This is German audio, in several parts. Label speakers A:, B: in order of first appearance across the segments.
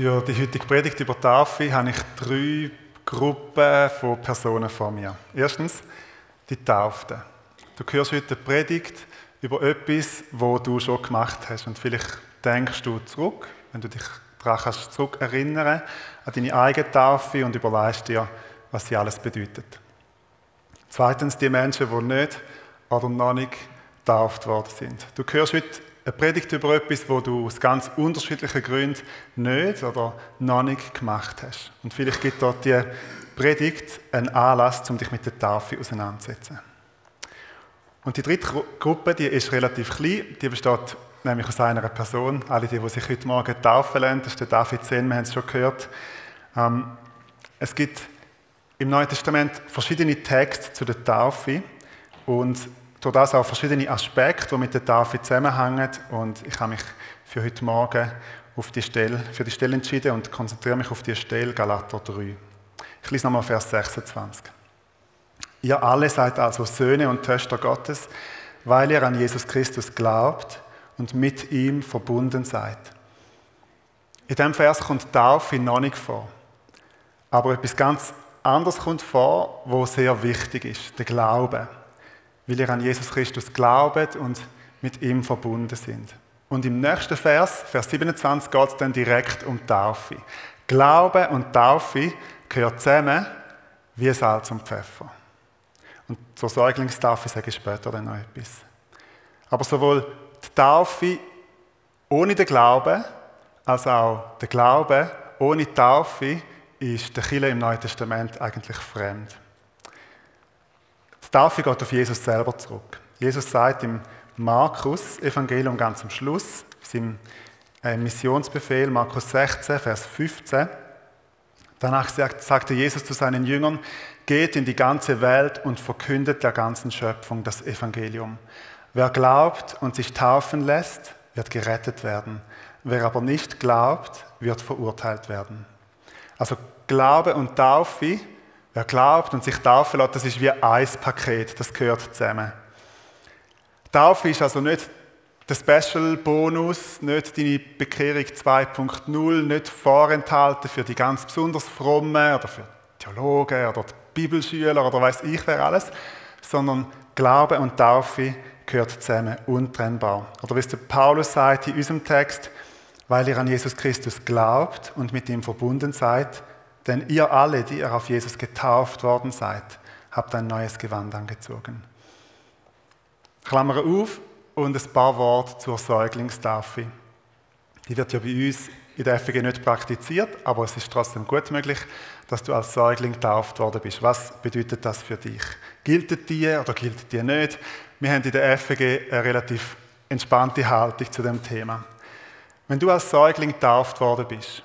A: Für die heutige Predigt über Taufe habe ich drei Gruppen von Personen vor mir. Erstens die Tauften. Du hörst heute eine Predigt über etwas, wo du schon gemacht hast. Und vielleicht denkst du zurück, wenn du dich daran kannst zurück an deine eigene Taufe und überlegst dir, was sie alles bedeutet. Zweitens die Menschen, die nicht oder noch nicht getauft worden sind. Du hörst heute eine Predigt über etwas, wo du aus ganz unterschiedlichen Gründen nicht oder noch nicht gemacht hast. Und vielleicht gibt dort die Predigt einen Anlass, um dich mit der Taufe auseinanderzusetzen. Und die dritte Gruppe, die ist relativ klein, die besteht nämlich aus einer Person. Alle die, die sich heute Morgen taufen lassen, das ist der David Zen, wir haben es schon gehört. Ähm, es gibt im Neuen Testament verschiedene Texte zu der Taufe und durch das auch verschiedene Aspekte, die mit der Tafel zusammenhängen. Und ich habe mich für heute Morgen auf die Stelle, für die Stelle entschieden und konzentriere mich auf die Stelle Galater 3. Ich lese nochmal Vers 26. Ihr alle seid also Söhne und Töchter Gottes, weil ihr an Jesus Christus glaubt und mit ihm verbunden seid. In diesem Vers kommt Taufe noch nicht vor. Aber etwas ganz anderes kommt vor, wo sehr wichtig ist, der Glaube weil ihr an Jesus Christus glaubt und mit ihm verbunden sind. Und im nächsten Vers, Vers 27, geht es dann direkt um Taufe. Glaube und Taufe gehören zusammen wie Salz und Pfeffer. Und zur Säuglingstaufe sage ich später dann noch etwas. Aber sowohl die Taufe ohne den Glauben, als auch der Glaube ohne Taufe ist der Chile im Neuen Testament eigentlich fremd. Die Taufe geht auf Jesus selber zurück. Jesus sagt im Markus-Evangelium ganz am Schluss, seinem äh, Missionsbefehl, Markus 16, Vers 15, danach sagte Jesus zu seinen Jüngern, geht in die ganze Welt und verkündet der ganzen Schöpfung das Evangelium. Wer glaubt und sich taufen lässt, wird gerettet werden. Wer aber nicht glaubt, wird verurteilt werden. Also Glaube und Taufe Wer glaubt und sich taufen lässt, das ist wie ein Paket, das gehört zusammen. Taufe ist also nicht der Special-Bonus, nicht deine Bekehrung 2.0, nicht vorenthalten für die ganz besonders Frommen oder für Theologen oder Bibelschüler oder weiß ich wer alles, sondern Glaube und Taufe gehört zusammen, untrennbar. Oder wie es der Paulus sagt in unserem Text, weil ihr an Jesus Christus glaubt und mit ihm verbunden seid, denn ihr alle, die ihr auf Jesus getauft worden seid, habt ein neues Gewand angezogen. Klammer auf und ein paar Worte zur Säuglingstaufe. Die wird ja bei uns in der FG nicht praktiziert, aber es ist trotzdem gut möglich, dass du als Säugling getauft worden bist. Was bedeutet das für dich? Gilt die oder gilt die nicht? Wir haben in der FG eine relativ entspannte Haltung zu dem Thema. Wenn du als Säugling getauft worden bist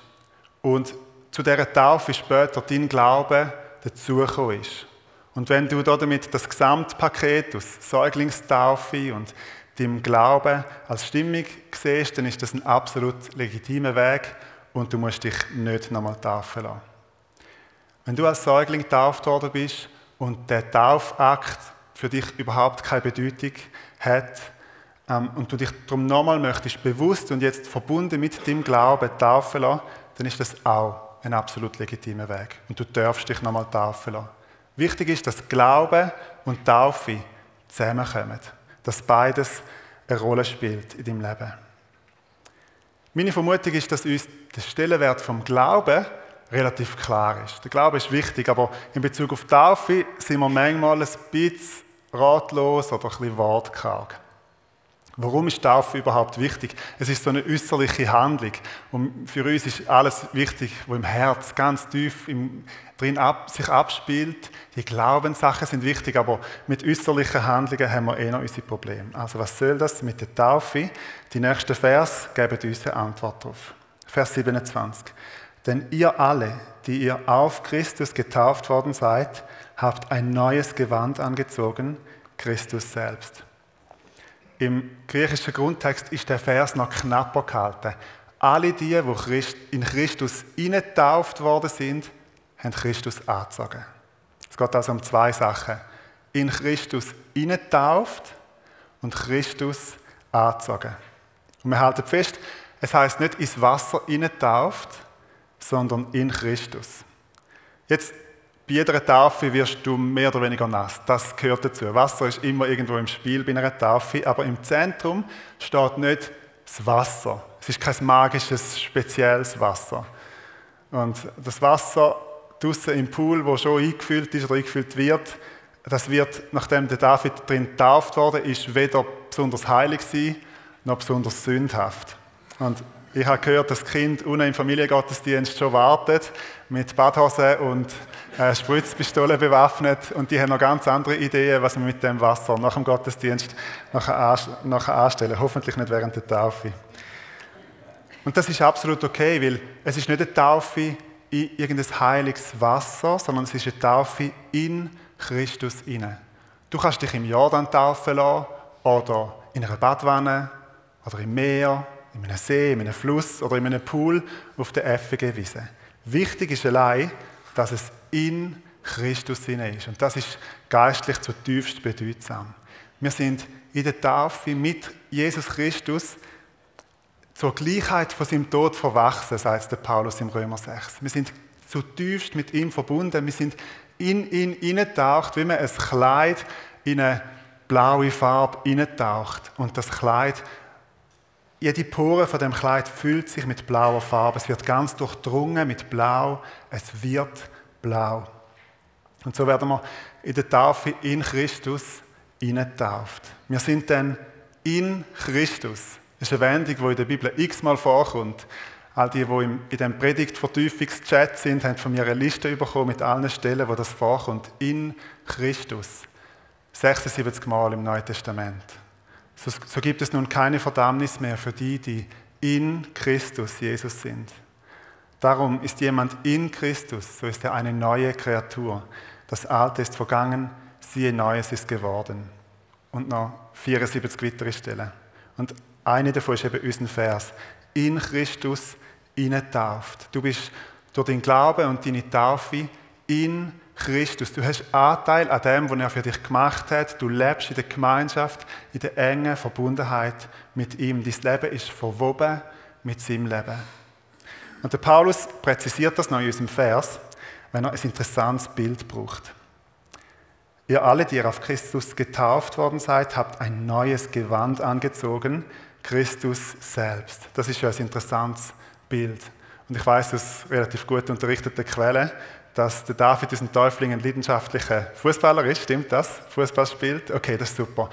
A: und zu dieser Taufe später dein Glaube dazugekommen ist. Und wenn du damit das Gesamtpaket aus Säuglingstaufe und deinem Glauben als Stimmung siehst, dann ist das ein absolut legitimer Weg und du musst dich nicht nochmal taufen lassen. Wenn du als Säugling getauft worden bist und der Taufakt für dich überhaupt keine Bedeutung hat ähm, und du dich darum nochmal möchtest bewusst und jetzt verbunden mit dem Glauben taufen lassen, dann ist das auch ein absolut legitimer Weg. Und du darfst dich nochmal taufen lassen. Wichtig ist, dass Glaube und Taufe zusammenkommen. Dass beides eine Rolle spielt in deinem Leben. Meine Vermutung ist, dass uns der Stellenwert vom Glauben relativ klar ist. Der Glaube ist wichtig, aber in Bezug auf Taufe sind wir manchmal ein bisschen ratlos oder ein bisschen wortkarg. Warum ist Taufe überhaupt wichtig? Es ist so eine äußerliche Handlung. Und für uns ist alles wichtig, was im Herz ganz tief im, drin ab, sich abspielt. Die Glaubenssachen sind wichtig, aber mit äußerlichen Handlungen haben wir eh noch unsere Probleme. Also was soll das mit der Taufe? Die nächsten Vers geben uns eine Antwort darauf. Vers 27. Denn ihr alle, die ihr auf Christus getauft worden seid, habt ein neues Gewand angezogen, Christus selbst. Im griechischen Grundtext ist der Vers noch knapper gehalten. Alle die, die in Christus eingetauft worden sind, haben Christus angezogen. Es geht also um zwei Sachen. In Christus eingetauft und Christus angezogen. Und wir halten fest, es heißt nicht ins Wasser eingetauft, sondern in Christus. Jetzt, bei jeder Taufe wirst du mehr oder weniger nass. Das gehört dazu. Wasser ist immer irgendwo im Spiel bei einer Taufe, aber im Zentrum steht nicht das Wasser. Es ist kein magisches, spezielles Wasser. Und das Wasser draußen im Pool, wo schon eingefüllt ist oder eingefüllt wird, das wird, nachdem der David drin getauft wurde, ist weder besonders heilig sein, noch besonders sündhaft. Und ich habe gehört, dass das Kind unten im Familiengottesdienst schon wartet, mit Badhose und äh, Spritzpistole bewaffnet und die haben noch ganz andere Ideen, was man mit dem Wasser nach dem Gottesdienst nachher anstellen. Hoffentlich nicht während der Taufe. Und das ist absolut okay, weil es ist nicht eine Taufe in irgendein heiliges Wasser, sondern es ist eine Taufe in Christus inne. Du kannst dich im Jordan taufen lassen oder in einer Badwanne oder im Meer, in einem See, in einem Fluss oder in einem Pool auf der FG-Wiese. Wichtig ist allein, dass es in Christus inne ist. Und das ist geistlich zutiefst bedeutsam. Wir sind in der Taufe mit Jesus Christus zur Gleichheit von seinem Tod verwachsen, sagt der Paulus im Römer 6. Wir sind zutiefst mit ihm verbunden. Wir sind in ihn hineintaucht, wie man ein Kleid in eine blaue Farbe hineintaucht. Und das Kleid, jede Pore von dem Kleid füllt sich mit blauer Farbe. Es wird ganz durchdrungen mit Blau. Es wird blau. Und so werden wir in der Taufe in Christus hineintauft. Wir sind dann in Christus. Das ist eine Wendung, die in der Bibel x-mal vorkommt. All die, die in diesem Predigtvertiefungschat sind, haben von mir eine Liste bekommen mit allen Stellen, wo das vorkommt. In Christus. 76 Mal im Neuen Testament. So, so gibt es nun keine Verdammnis mehr für die, die in Christus Jesus sind. Darum ist jemand in Christus, so ist er eine neue Kreatur. Das Alte ist vergangen, siehe Neues ist geworden. Und noch 74 weitere Stellen. Und eine davon ist eben unser Vers. In Christus tauft. Du bist durch den Glauben und deine Taufe in Christus. Du hast Anteil an dem, was er für dich gemacht hat. Du lebst in der Gemeinschaft, in der engen Verbundenheit mit ihm. Dein Leben ist verwoben mit seinem Leben. Und der Paulus präzisiert das noch in unserem Vers, wenn er ein interessantes Bild braucht. Ihr alle, die ihr auf Christus getauft worden seid, habt ein neues Gewand angezogen, Christus selbst. Das ist ja ein interessantes Bild. Und ich weiß aus relativ gut unterrichteten Quellen, dass der David aus dem Täufling ein leidenschaftlicher Fußballer ist. Stimmt das? Fußball spielt? Okay, das ist super.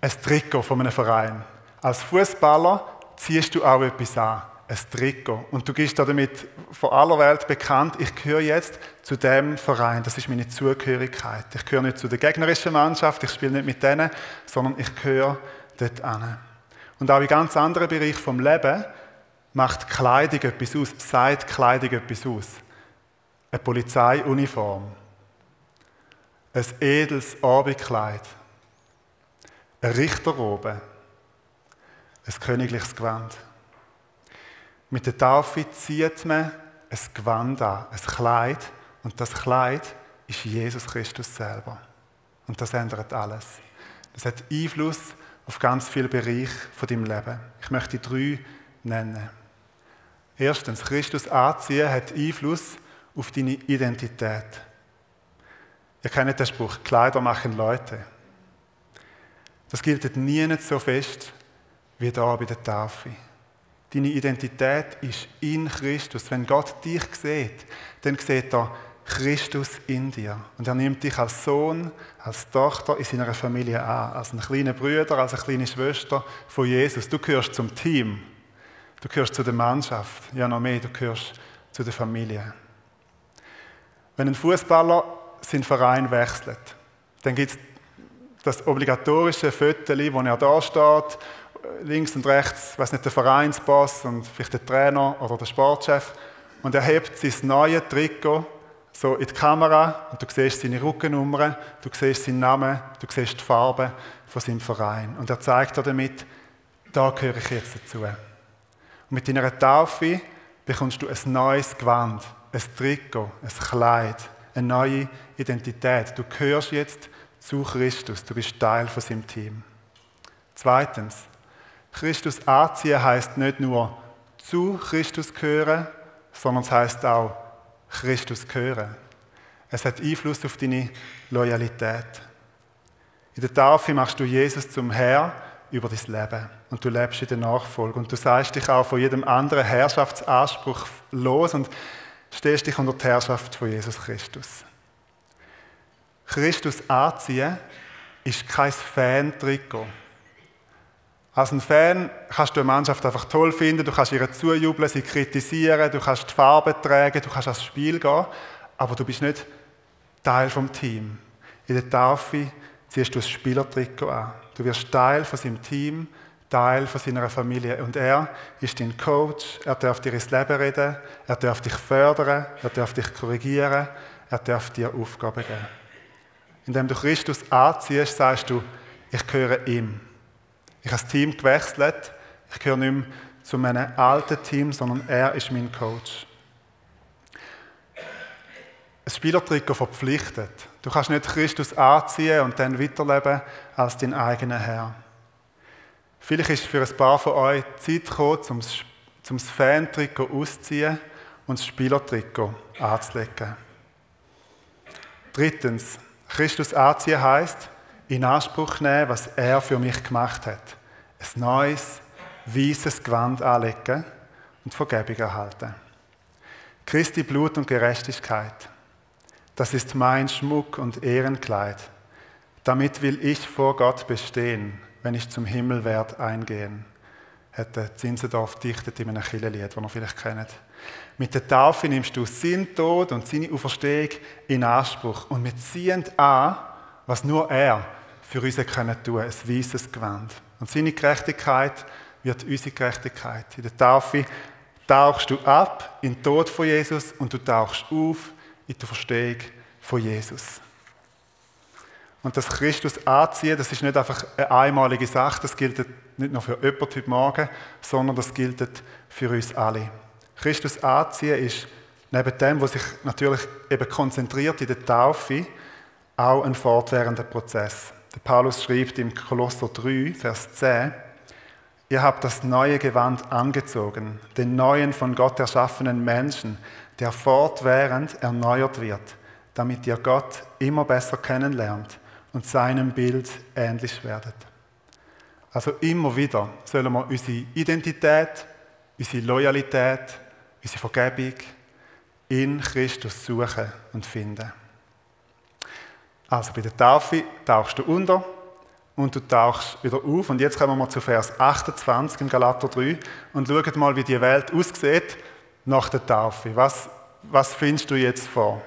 A: Ein Trikot von einem Verein. Als Fußballer ziehst du auch etwas an. Ein Trikot. Und du gehst damit vor aller Welt bekannt, ich gehöre jetzt zu dem Verein. Das ist meine Zugehörigkeit. Ich gehöre nicht zu der gegnerischen Mannschaft, ich spiele nicht mit denen, sondern ich gehöre dort an. Und auch in ganz anderen Bereichen vom Leben macht Kleidung etwas aus, sagt Kleidung etwas aus. Eine Polizeiuniform, ein edles Abendkleid, eine Richterrobe, ein königliches Gewand. Mit der Taufe zieht man ein Gewand an, ein Kleid, und das Kleid ist Jesus Christus selber. Und das ändert alles. Das hat Einfluss auf ganz viele Bereiche von deinem Leben. Ich möchte drei nennen. Erstens, Christus anziehen hat Einfluss auf deine Identität. Ihr kennt den Spruch, Kleider machen Leute. Das gilt nie nicht so fest wie da bei der Taufe. Deine Identität ist in Christus. Wenn Gott dich sieht, dann sieht er Christus in dir. Und er nimmt dich als Sohn, als Tochter in seiner Familie an, als einen kleinen Bruder, als eine kleine Schwester von Jesus. Du gehörst zum Team. Du gehörst zu der Mannschaft, ja noch mehr, du gehörst zu der Familie. Wenn ein Fußballer seinen Verein wechselt, dann gibt es das obligatorische Foto, wo er da steht, links und rechts, weiß nicht, der Vereinsboss und vielleicht der Trainer oder der Sportchef, und er hebt sein neues Trikot so in die Kamera und du siehst seine Rückennummer, du siehst seinen Namen, du siehst die Farbe von seinem Verein. Und er zeigt dir damit, da gehöre ich jetzt dazu. Und mit deiner Taufe bekommst du ein neues Gewand, ein Trikot, ein Kleid, eine neue Identität. Du gehörst jetzt zu Christus, du bist Teil von seinem Team. Zweitens, Christus anziehen heißt nicht nur zu Christus gehören, sondern es heißt auch Christus gehören. Es hat Einfluss auf deine Loyalität. In der Taufe machst du Jesus zum Herr über dein Leben und du lebst in der Nachfolge und du sagst dich auch von jedem anderen Herrschaftsanspruch los und stehst dich unter die Herrschaft von Jesus Christus. Christus anziehen ist kein Fan-Trikot. Als ein Fan kannst du eine Mannschaft einfach toll finden, du kannst ihr zujubeln, sie kritisieren, du kannst die Farbe tragen, du kannst ans Spiel gehen, aber du bist nicht Teil vom Team. In der Taufe ziehst du das Spielertrikot an. Du wirst Teil von seinem Team, Teil von seiner Familie. Und er ist dein Coach, er darf dir ins Leben reden, er darf dich fördern, er darf dich korrigieren, er darf dir Aufgaben geben. Indem du Christus anziehst, sagst du, ich gehöre ihm. Ich habe das Team gewechselt. Ich gehöre nicht mehr zu meinem alten Team, sondern er ist mein Coach. Ein Spielertrikot verpflichtet. Du kannst nicht Christus anziehen und dann weiterleben als dein eigener Herr. Vielleicht ist für ein paar von euch Zeit gekommen, um das Fan-Trikot auszuziehen und das Spielertrikot anzulegen. Drittens, Christus anziehen heißt, in Anspruch nehmen, was er für mich gemacht hat. Ein neues, weißes Gewand anlegen und Vergebung erhalten. Christi Blut und Gerechtigkeit. Das ist mein Schmuck und Ehrenkleid. Damit will ich vor Gott bestehen, wenn ich zum Himmel werde eingehen. Hat Zinsendorf dichtet in einem Kirchenlied, das ihr vielleicht kennt. Mit der Taufe nimmst du sein Tod und seine Auferstehung in Anspruch. Und wir ziehen an, was nur er für uns können tun, ein weißes Gewand. Und seine Gerechtigkeit wird unsere Gerechtigkeit. In der Taufe tauchst du ab in den Tod von Jesus und du tauchst auf in die Verstehung von Jesus. Und das Christus anziehen, das ist nicht einfach eine einmalige Sache, das gilt nicht nur für jemanden heute Morgen, sondern das gilt für uns alle. Christus anziehen ist neben dem, was sich natürlich eben konzentriert in der Taufe, auch ein fortwährender Prozess. Der Paulus schreibt im Kolosser 3, Vers 10, Ihr habt das neue Gewand angezogen, den neuen von Gott erschaffenen Menschen, der fortwährend erneuert wird, damit ihr Gott immer besser kennenlernt und seinem Bild ähnlich werdet. Also immer wieder sollen wir unsere Identität, unsere Loyalität, unsere Vergebung in Christus suchen und finden. Also bei der Taufe tauchst du unter und du tauchst wieder auf. Und jetzt kommen wir zu Vers 28 im Galater 3 und schauen mal, wie die Welt aussieht nach der Taufe. Was, was findest du jetzt vor?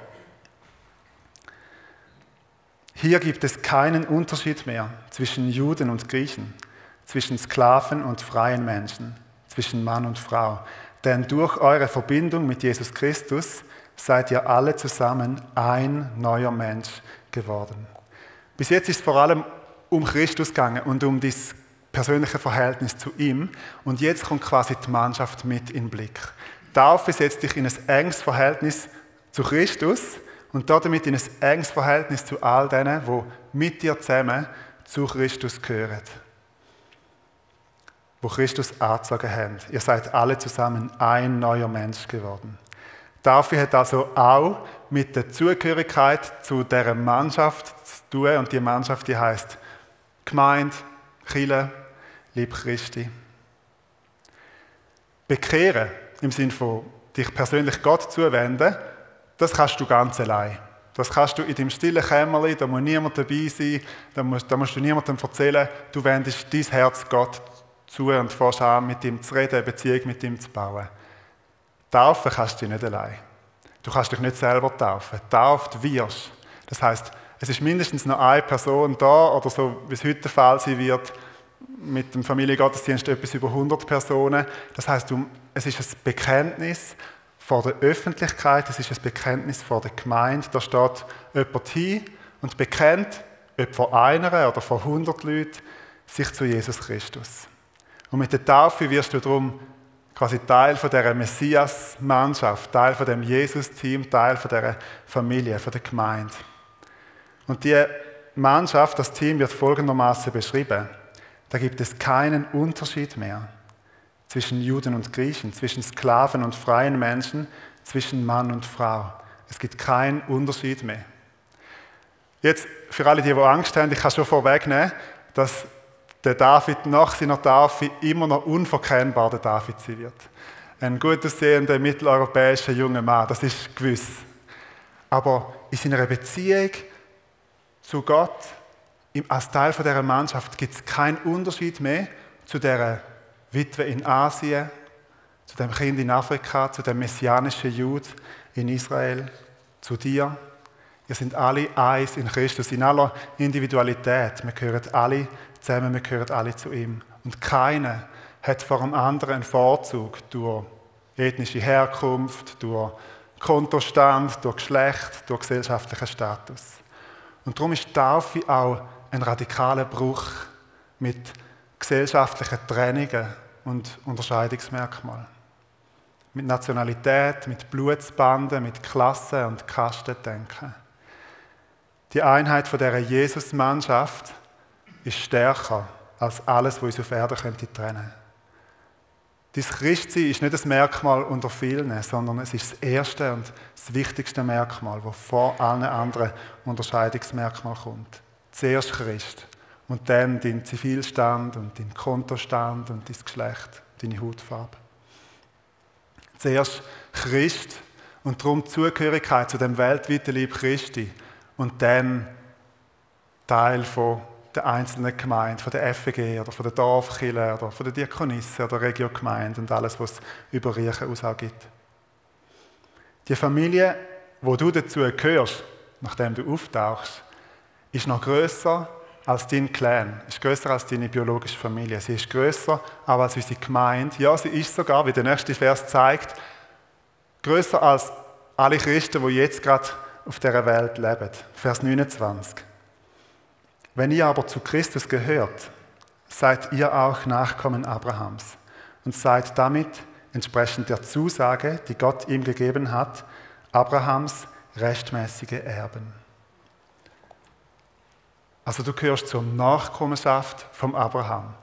A: Hier gibt es keinen Unterschied mehr zwischen Juden und Griechen, zwischen Sklaven und freien Menschen, zwischen Mann und Frau. Denn durch eure Verbindung mit Jesus Christus seid ihr alle zusammen ein neuer Mensch geworden. Bis jetzt ist es vor allem um Christus gegangen und um das persönliche Verhältnis zu ihm. Und jetzt kommt quasi die Mannschaft mit in den Blick. Taufe setzt dich in ein enges Verhältnis zu Christus und damit in ein enges Verhältnis zu all denen, die mit dir zusammen zu Christus gehören. Wo Christus angezogen haben. Ihr seid alle zusammen ein neuer Mensch geworden. Taufe hat also auch mit der Zugehörigkeit zu der Mannschaft zu tun. Und die Mannschaft, die heißt Gemeinde, Chile, Lieb Christi. Bekehren im Sinne von dich persönlich Gott zuwenden, das kannst du ganz allein. Das kannst du in deinem stillen Kämmerlein, da muss niemand dabei sein, da musst, da musst du niemandem erzählen, du wendest dein Herz Gott zu und fährst an, mit ihm zu reden, eine Beziehung mit ihm zu bauen. Taufen kannst du nicht allein. Du kannst dich nicht selber taufen. Tauft wirst. Das heißt, es ist mindestens noch eine Person da oder so, wie es heute der Fall sein wird, mit dem Familiengottesdienst etwas über 100 Personen. Das heißt, es ist ein Bekenntnis vor der Öffentlichkeit, es ist ein Bekenntnis vor der Gemeinde. Da steht jemand hin und bekennt, ob vor einer oder vor 100 Leuten, sich zu Jesus Christus. Und mit der Taufe wirst du darum quasi Teil von dieser Messias-Mannschaft, Teil von dem Jesus-Team, Teil von dieser Familie, von der Gemeinde. Und die Mannschaft, das Team wird folgendermaßen beschrieben. Da gibt es keinen Unterschied mehr zwischen Juden und Griechen, zwischen Sklaven und freien Menschen, zwischen Mann und Frau. Es gibt keinen Unterschied mehr. Jetzt, für alle, die, Angst haben, ich kann schon vorwegnehmen, dass der David nach seiner Tafel immer noch unverkennbar der David sein wird. Ein gut aussehender mitteleuropäischer junger Mann, das ist gewiss. Aber in seiner Beziehung zu Gott, als Teil dieser Mannschaft, gibt es keinen Unterschied mehr zu der Witwe in Asien, zu dem Kind in Afrika, zu dem messianischen Jud in Israel, zu dir. Wir sind alle eins in Christus, in aller Individualität. Wir gehören alle zusammen, wir gehören alle zu ihm. Und keiner hat vor dem anderen einen Vorzug durch ethnische Herkunft, durch Kontostand, durch Geschlecht, durch gesellschaftlichen Status. Und darum ist Taufe auch ein radikaler Bruch mit gesellschaftlichen Trennungen und Unterscheidungsmerkmalen. Mit Nationalität, mit Blutsbanden, mit Klasse und Kastendenken. Die Einheit von dieser Jesus-Mannschaft ist stärker als alles, was uns auf Erde könnte trennen. Dies Christsein ist nicht das Merkmal unter vielen, sondern es ist das erste und das wichtigste Merkmal, das vor allen anderen Unterscheidungsmerkmalen kommt. Zuerst Christ und dann dein Zivilstand und dein Kontostand und dein Geschlecht, deine Hautfarbe. Zuerst Christ und darum Zugehörigkeit zu dem weltweiten Lieb Christi und dann Teil von der einzelnen Gemeinde, von der FEG oder von der Dorfkille oder von der Diakonisse oder Regiogemeinde und alles, was es über Riechen aus gibt. Die Familie, wo du dazu gehörst, nachdem du auftauchst, ist noch größer als dein Clan, ist größer als deine biologische Familie. Sie ist größer aber als unsere Gemeinde. Ja, sie ist sogar, wie der nächste Vers zeigt, größer als alle Christen, die jetzt gerade auf dieser Welt leben. Vers 29. Wenn ihr aber zu Christus gehört, seid ihr auch Nachkommen Abrahams und seid damit entsprechend der Zusage, die Gott ihm gegeben hat, Abrahams rechtmäßige Erben. Also du gehörst zur Nachkommenschaft vom Abraham.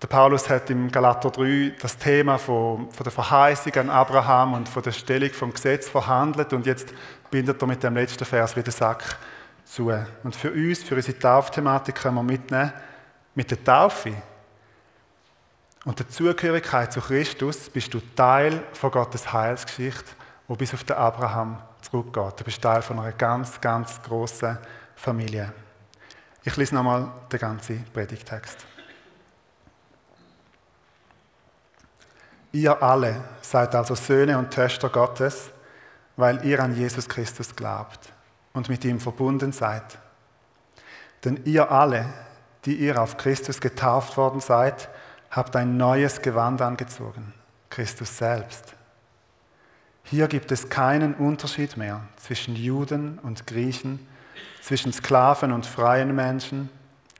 A: Der Paulus hat im Galater 3 das Thema von, von der Verheißung an Abraham und von der Stellung vom Gesetz verhandelt und jetzt bindet er mit dem letzten Vers wieder Sack zu. Und für uns, für unsere Taufthematik können wir mitnehmen, mit der Taufe und der Zugehörigkeit zu Christus bist du Teil von Gottes Heilsgeschichte, wo bis auf den Abraham zurückgeht. Du bist Teil von einer ganz, ganz großen Familie. Ich lese nochmal den ganzen Predigtext. Ihr alle seid also Söhne und Töchter Gottes, weil ihr an Jesus Christus glaubt und mit ihm verbunden seid. Denn ihr alle, die ihr auf Christus getauft worden seid, habt ein neues Gewand angezogen, Christus selbst. Hier gibt es keinen Unterschied mehr zwischen Juden und Griechen, zwischen Sklaven und freien Menschen,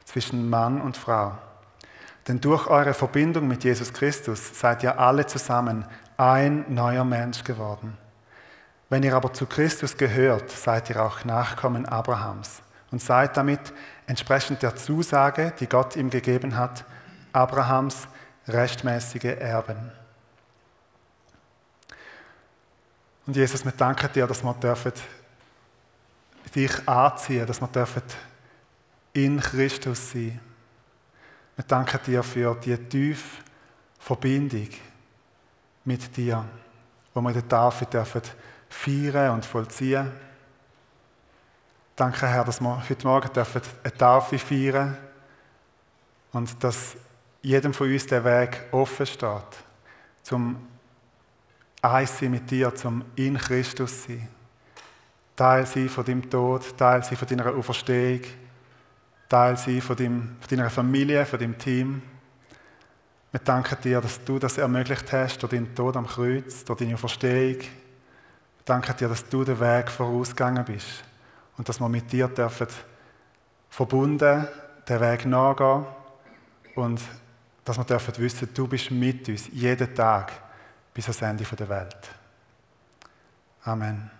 A: zwischen Mann und Frau. Denn durch eure Verbindung mit Jesus Christus seid ihr alle zusammen ein neuer Mensch geworden. Wenn ihr aber zu Christus gehört, seid ihr auch Nachkommen Abrahams und seid damit entsprechend der Zusage, die Gott ihm gegeben hat, Abrahams rechtmäßige Erben. Und Jesus, wir danken dir, dass wir dürfen dich anziehen, dass wir in Christus sein. Wir danken dir für die tiefe Verbindung mit dir, wo wir in der Tafel dürfen feiern und vollziehen. Danke, Herr, dass wir heute Morgen dürfen eine Taufe feiern und dass jedem von uns der Weg offen steht, zum eins sein mit dir, zum in Christus sein. Teil sein von deinem Tod, Teil sein von deiner Auferstehung, Teil sein von, deinem, von deiner Familie, von deinem Team. Wir danken dir, dass du das ermöglicht hast durch deinen Tod am Kreuz, durch deine Auferstehung, danke dir, dass du den Weg vorausgegangen bist und dass wir mit dir dürfen verbunden den Weg nachgehen und dass wir dürfen wissen, du bist mit uns jeden Tag bis ans Ende der Welt. Amen.